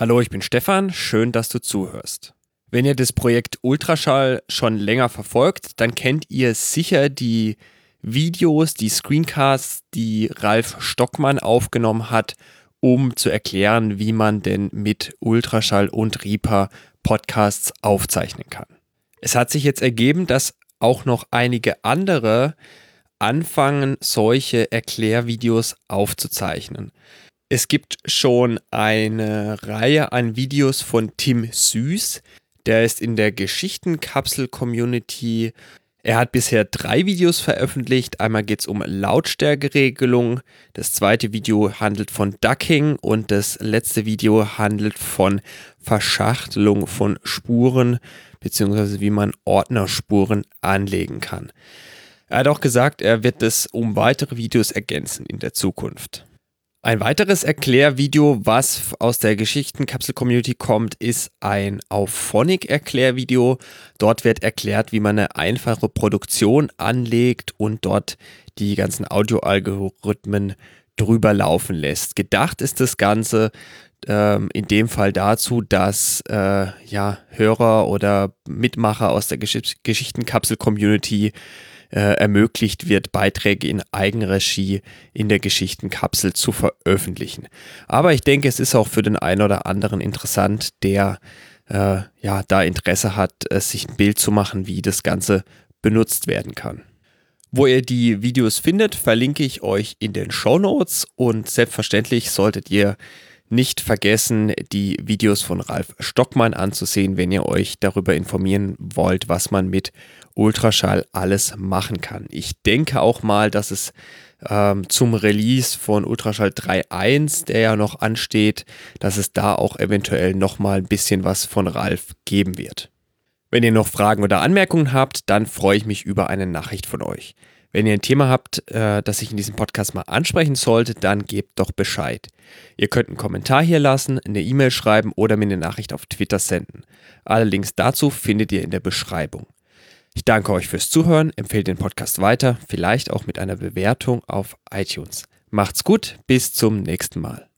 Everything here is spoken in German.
Hallo, ich bin Stefan, schön, dass du zuhörst. Wenn ihr das Projekt Ultraschall schon länger verfolgt, dann kennt ihr sicher die Videos, die Screencasts, die Ralf Stockmann aufgenommen hat, um zu erklären, wie man denn mit Ultraschall und Reaper Podcasts aufzeichnen kann. Es hat sich jetzt ergeben, dass auch noch einige andere anfangen, solche Erklärvideos aufzuzeichnen. Es gibt schon eine Reihe an Videos von Tim Süß, der ist in der Geschichtenkapsel-Community er hat bisher drei Videos veröffentlicht. Einmal geht es um Lautstärkeregelung, das zweite Video handelt von Ducking und das letzte Video handelt von Verschachtelung von Spuren beziehungsweise wie man Ordnerspuren anlegen kann. Er hat auch gesagt, er wird es um weitere Videos ergänzen in der Zukunft. Ein weiteres Erklärvideo, was aus der Geschichtenkapsel-Community kommt, ist ein Auphonic-Erklärvideo. Dort wird erklärt, wie man eine einfache Produktion anlegt und dort die ganzen Audioalgorithmen drüber laufen lässt. Gedacht ist das Ganze ähm, in dem Fall dazu, dass äh, ja, Hörer oder Mitmacher aus der Gesch Geschichtenkapsel-Community äh, ermöglicht wird, Beiträge in Eigenregie in der Geschichtenkapsel zu veröffentlichen. Aber ich denke, es ist auch für den einen oder anderen interessant, der äh, ja da Interesse hat, äh, sich ein Bild zu machen, wie das Ganze benutzt werden kann. Wo ihr die Videos findet, verlinke ich euch in den Show Notes und selbstverständlich solltet ihr nicht vergessen, die Videos von Ralf Stockmann anzusehen, wenn ihr euch darüber informieren wollt, was man mit Ultraschall alles machen kann. Ich denke auch mal, dass es ähm, zum Release von Ultraschall 3.1, der ja noch ansteht, dass es da auch eventuell nochmal ein bisschen was von Ralf geben wird. Wenn ihr noch Fragen oder Anmerkungen habt, dann freue ich mich über eine Nachricht von euch. Wenn ihr ein Thema habt, äh, das ich in diesem Podcast mal ansprechen sollte, dann gebt doch Bescheid. Ihr könnt einen Kommentar hier lassen, eine E-Mail schreiben oder mir eine Nachricht auf Twitter senden. Alle Links dazu findet ihr in der Beschreibung. Ich danke euch fürs Zuhören, empfehle den Podcast weiter, vielleicht auch mit einer Bewertung auf iTunes. Macht's gut, bis zum nächsten Mal.